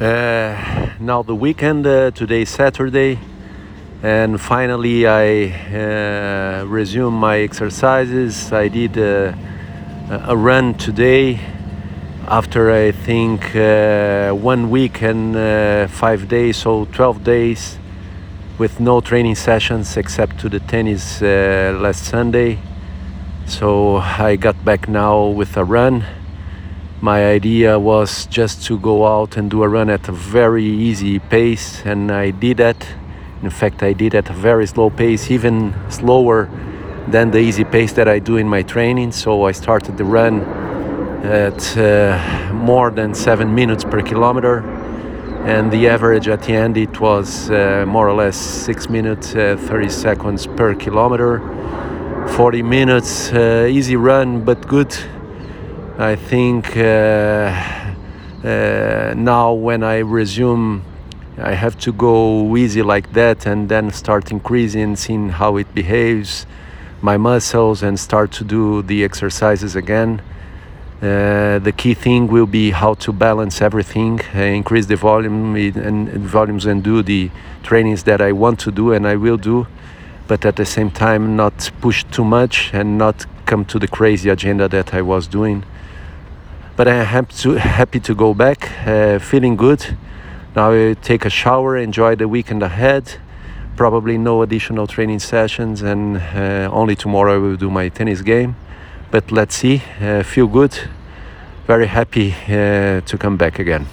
Uh, now the weekend, uh, today Saturday, and finally I uh, resumed my exercises. I did uh, a run today after I think uh, one week and uh, five days, so 12 days with no training sessions except to the tennis last Sunday. So I got back now with a run my idea was just to go out and do a run at a very easy pace and i did that. In fact i did at a very slow pace even slower than the easy pace that i do in my training. So i started the run at uh, more than seven minutes per kilometer and the average at the end it was uh, more or less six minutes uh, 30 seconds per kilometer. 40 minutes uh, easy run but good I think uh, uh, now when I resume, I have to go easy like that and then start increasing, seeing how it behaves, my muscles, and start to do the exercises again. Uh, the key thing will be how to balance everything, uh, increase the volume and, and, volumes, and do the trainings that I want to do and I will do, but at the same time not push too much and not come to the crazy agenda that I was doing but I'm happy to, happy to go back, uh, feeling good. Now I take a shower, enjoy the weekend ahead. Probably no additional training sessions, and uh, only tomorrow I will do my tennis game. But let's see, uh, feel good, very happy uh, to come back again.